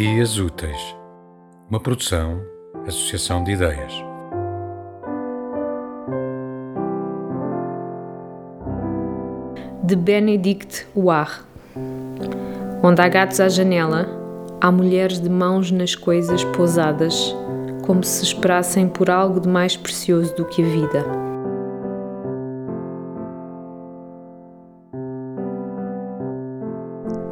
Dias Úteis, uma produção, associação de ideias. De Benedict War. Onde há gatos à janela, há mulheres de mãos nas coisas pousadas, como se esperassem por algo de mais precioso do que a vida.